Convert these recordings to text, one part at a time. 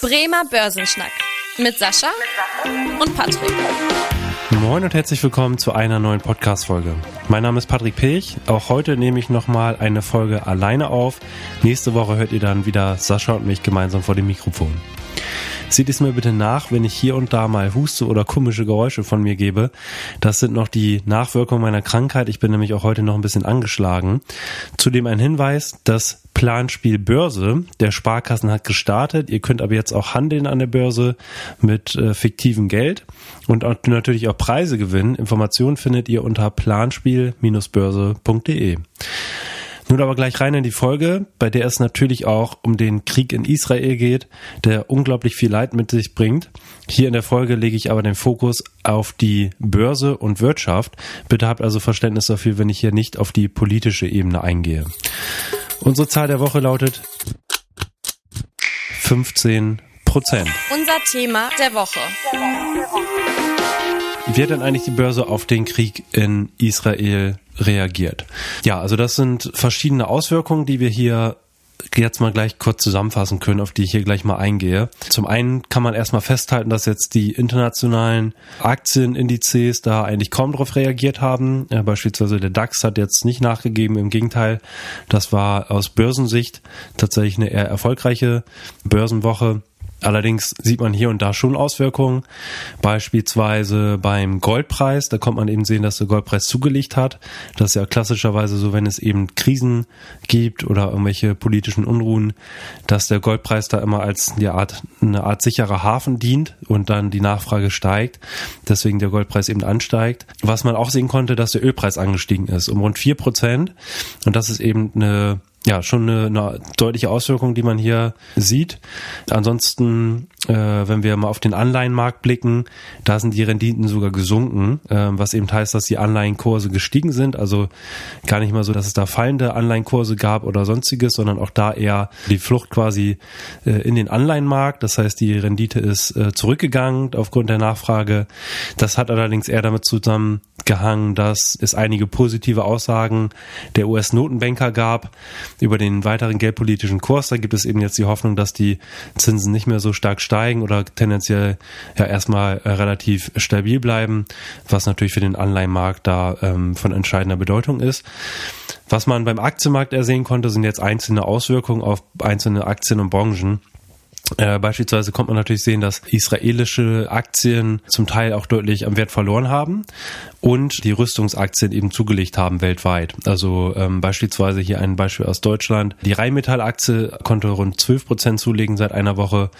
Bremer Börsenschnack mit Sascha und Patrick. Moin und herzlich willkommen zu einer neuen Podcast-Folge. Mein Name ist Patrick Pech. Auch heute nehme ich nochmal eine Folge alleine auf. Nächste Woche hört ihr dann wieder Sascha und mich gemeinsam vor dem Mikrofon. Seht es mir bitte nach, wenn ich hier und da mal huste oder komische Geräusche von mir gebe. Das sind noch die Nachwirkungen meiner Krankheit. Ich bin nämlich auch heute noch ein bisschen angeschlagen. Zudem ein Hinweis, das Planspiel Börse der Sparkassen hat gestartet. Ihr könnt aber jetzt auch handeln an der Börse mit äh, fiktivem Geld und auch, natürlich auch Preise gewinnen. Informationen findet ihr unter planspiel-börse.de. Nun aber gleich rein in die Folge, bei der es natürlich auch um den Krieg in Israel geht, der unglaublich viel Leid mit sich bringt. Hier in der Folge lege ich aber den Fokus auf die Börse und Wirtschaft. Bitte habt also Verständnis dafür, wenn ich hier nicht auf die politische Ebene eingehe. Unsere Zahl der Woche lautet 15 Prozent. Unser Thema der Woche. Wie hat denn eigentlich die Börse auf den Krieg in Israel reagiert? Ja, also das sind verschiedene Auswirkungen, die wir hier jetzt mal gleich kurz zusammenfassen können, auf die ich hier gleich mal eingehe. Zum einen kann man erstmal festhalten, dass jetzt die internationalen Aktienindizes da eigentlich kaum darauf reagiert haben. Ja, beispielsweise der DAX hat jetzt nicht nachgegeben, im Gegenteil, das war aus Börsensicht tatsächlich eine eher erfolgreiche Börsenwoche. Allerdings sieht man hier und da schon Auswirkungen. Beispielsweise beim Goldpreis, da kommt man eben sehen, dass der Goldpreis zugelegt hat. Das ist ja klassischerweise so, wenn es eben Krisen gibt oder irgendwelche politischen Unruhen, dass der Goldpreis da immer als eine Art, eine Art sicherer Hafen dient und dann die Nachfrage steigt. Deswegen der Goldpreis eben ansteigt. Was man auch sehen konnte, dass der Ölpreis angestiegen ist um rund vier Prozent. Und das ist eben eine ja, schon eine, eine deutliche Auswirkung, die man hier sieht. Ansonsten, wenn wir mal auf den Anleihenmarkt blicken, da sind die Renditen sogar gesunken, äh, was eben heißt, dass die Anleihenkurse gestiegen sind. Also gar nicht mal so, dass es da fallende Anleihenkurse gab oder sonstiges, sondern auch da eher die Flucht quasi äh, in den Anleihenmarkt. Das heißt, die Rendite ist äh, zurückgegangen aufgrund der Nachfrage. Das hat allerdings eher damit zusammengehangen, dass es einige positive Aussagen der US-Notenbanker gab, über den weiteren geldpolitischen Kurs. Da gibt es eben jetzt die Hoffnung, dass die Zinsen nicht mehr so stark steigen oder tendenziell ja erstmal äh, relativ stabil bleiben, was natürlich für den Anleihenmarkt da ähm, von entscheidender Bedeutung ist. Was man beim Aktienmarkt ersehen konnte, sind jetzt einzelne Auswirkungen auf einzelne Aktien und Branchen. Äh, beispielsweise kommt man natürlich sehen, dass israelische Aktien zum Teil auch deutlich am Wert verloren haben und die Rüstungsaktien eben zugelegt haben weltweit. Also ähm, beispielsweise hier ein Beispiel aus Deutschland. Die Rheinmetall-Aktie konnte rund 12 Prozent zulegen seit einer Woche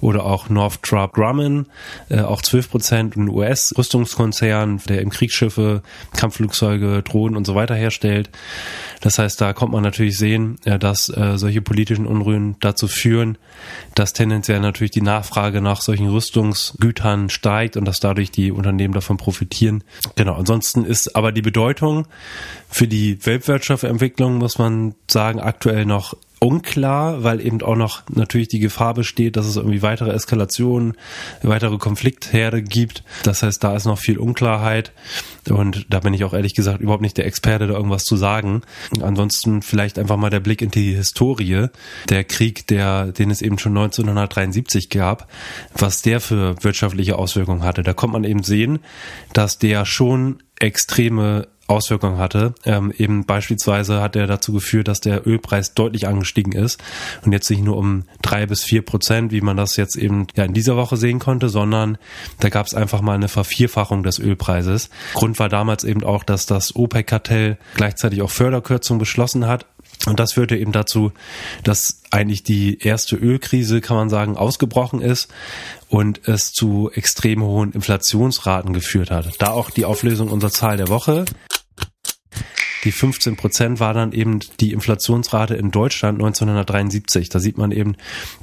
oder auch Northrop Grumman äh, auch 12 Prozent. Ein US-Rüstungskonzern, der im Kriegsschiffe, Kampfflugzeuge, Drohnen und so weiter herstellt. Das heißt, da kommt man natürlich sehen, äh, dass äh, solche politischen Unruhen dazu führen, dass tendenziell natürlich die Nachfrage nach solchen Rüstungsgütern steigt und dass dadurch die Unternehmen davon profitieren. Genau ansonsten ist aber die Bedeutung für die Weltwirtschaftsentwicklung, muss man sagen, aktuell noch unklar, weil eben auch noch natürlich die Gefahr besteht, dass es irgendwie weitere Eskalationen, weitere Konfliktherde gibt. Das heißt, da ist noch viel Unklarheit und da bin ich auch ehrlich gesagt überhaupt nicht der Experte, da irgendwas zu sagen. Ansonsten vielleicht einfach mal der Blick in die Historie. Der Krieg, der, den es eben schon 1973 gab, was der für wirtschaftliche Auswirkungen hatte. Da kommt man eben sehen, dass der schon extreme Auswirkungen hatte. Ähm, eben beispielsweise hat er dazu geführt, dass der Ölpreis deutlich angestiegen ist und jetzt nicht nur um drei bis vier Prozent, wie man das jetzt eben ja in dieser Woche sehen konnte, sondern da gab es einfach mal eine Vervierfachung des Ölpreises. Grund war damals eben auch, dass das OPEC-Kartell gleichzeitig auch Förderkürzungen beschlossen hat und das führte eben dazu, dass eigentlich die erste Ölkrise, kann man sagen, ausgebrochen ist und es zu extrem hohen Inflationsraten geführt hat. Da auch die Auflösung unserer Zahl der Woche. Die 15 Prozent war dann eben die Inflationsrate in Deutschland 1973. Da sieht man eben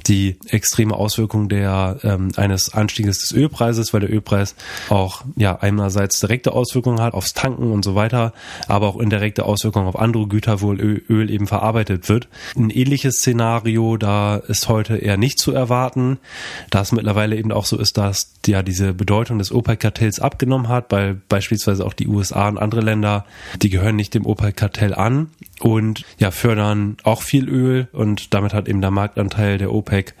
die extreme Auswirkung der ähm, eines Anstieges des Ölpreises, weil der Ölpreis auch ja einerseits direkte Auswirkungen hat aufs Tanken und so weiter, aber auch indirekte Auswirkungen auf andere Güter, wo Öl eben verarbeitet wird. Ein ähnliches Szenario, da ist heute eher nicht zu erwarten, da es mittlerweile eben auch so ist, dass ja diese Bedeutung des OPEC-Kartells abgenommen hat, weil beispielsweise auch die USA und andere Länder, die gehören nicht dem dem OPEC-Kartell an und ja, fördern auch viel Öl und damit hat eben der Marktanteil der OPEC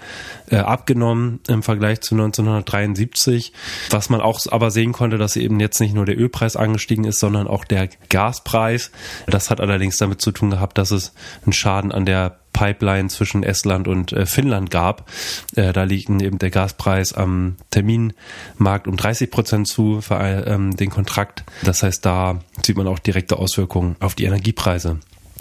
äh, abgenommen im Vergleich zu 1973. Was man auch aber sehen konnte, dass eben jetzt nicht nur der Ölpreis angestiegen ist, sondern auch der Gaspreis. Das hat allerdings damit zu tun gehabt, dass es einen Schaden an der Pipeline zwischen Estland und äh, Finnland gab. Äh, da liegt eben der Gaspreis am Terminmarkt um 30 Prozent zu für ähm, den Kontrakt. Das heißt, da sieht man auch direkte Auswirkungen auf die Energiepreise.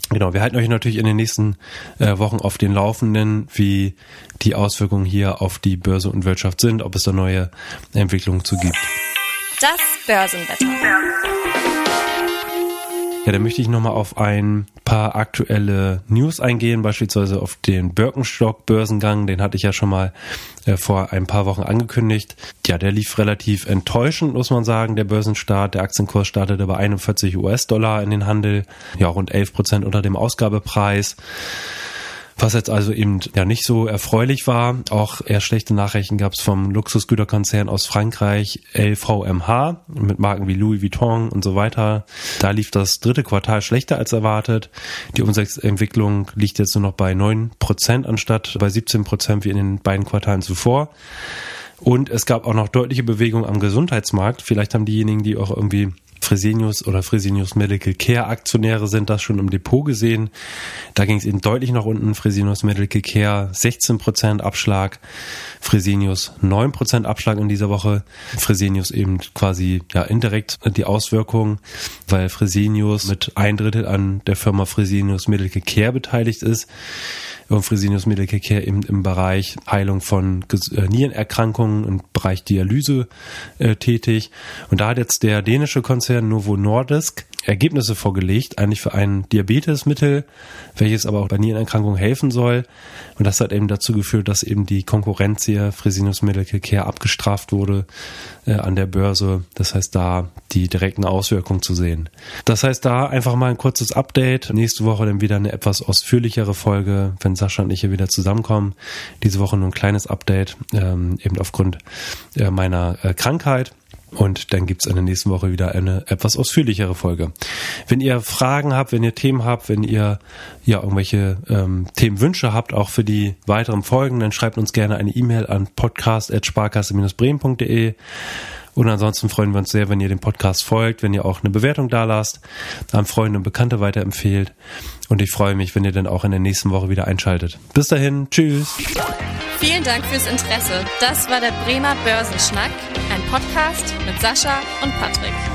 Genau, wir halten euch natürlich in den nächsten äh, Wochen auf den Laufenden, wie die Auswirkungen hier auf die Börse und Wirtschaft sind, ob es da neue Entwicklungen zu gibt. Das Börsenwetter. Ja, da möchte ich nochmal auf ein paar aktuelle News eingehen, beispielsweise auf den Birkenstock-Börsengang, den hatte ich ja schon mal äh, vor ein paar Wochen angekündigt. Ja, der lief relativ enttäuschend, muss man sagen, der Börsenstart. Der Aktienkurs startete bei 41 US-Dollar in den Handel, ja, rund 11 Prozent unter dem Ausgabepreis. Was jetzt also eben ja nicht so erfreulich war. Auch eher schlechte Nachrichten gab es vom Luxusgüterkonzern aus Frankreich, LVMH, mit Marken wie Louis Vuitton und so weiter. Da lief das dritte Quartal schlechter als erwartet. Die Umsatzentwicklung liegt jetzt nur noch bei neun Prozent anstatt bei 17 Prozent wie in den beiden Quartalen zuvor. Und es gab auch noch deutliche Bewegung am Gesundheitsmarkt. Vielleicht haben diejenigen, die auch irgendwie Fresenius oder Fresenius Medical Care Aktionäre sind das schon im Depot gesehen. Da ging es eben deutlich nach unten. Fresenius Medical Care 16% Abschlag, Fresenius 9% Abschlag in dieser Woche. Fresenius eben quasi ja indirekt die Auswirkung, weil Fresenius mit ein Drittel an der Firma Fresenius Medical Care beteiligt ist. Und Fresenius Medical Care eben im Bereich Heilung von äh, Nierenerkrankungen und Bereich Dialyse äh, tätig. Und da hat jetzt der dänische Konzern Novo Nordisk Ergebnisse vorgelegt, eigentlich für ein Diabetesmittel, welches aber auch bei Nierenerkrankungen helfen soll. Und das hat eben dazu geführt, dass eben die Konkurrenz hier, Fresenius Medical Care, abgestraft wurde äh, an der Börse. Das heißt, da die direkten Auswirkungen zu sehen. Das heißt, da einfach mal ein kurzes Update. Nächste Woche dann wieder eine etwas ausführlichere Folge, wenn Sascha und ich hier wieder zusammenkommen. Diese Woche nur ein kleines Update, ähm, eben aufgrund äh, meiner äh, Krankheit. Und dann gibt's in der nächsten Woche wieder eine etwas ausführlichere Folge. Wenn ihr Fragen habt, wenn ihr Themen habt, wenn ihr ja irgendwelche ähm, Themenwünsche habt, auch für die weiteren Folgen, dann schreibt uns gerne eine E-Mail an podcast.sparkasse-bremen.de. Und ansonsten freuen wir uns sehr, wenn ihr dem Podcast folgt, wenn ihr auch eine Bewertung da lasst, an Freunde und Bekannte weiterempfehlt. Und ich freue mich, wenn ihr dann auch in der nächsten Woche wieder einschaltet. Bis dahin, tschüss. Vielen Dank fürs Interesse. Das war der Bremer Börsenschnack, ein Podcast mit Sascha und Patrick.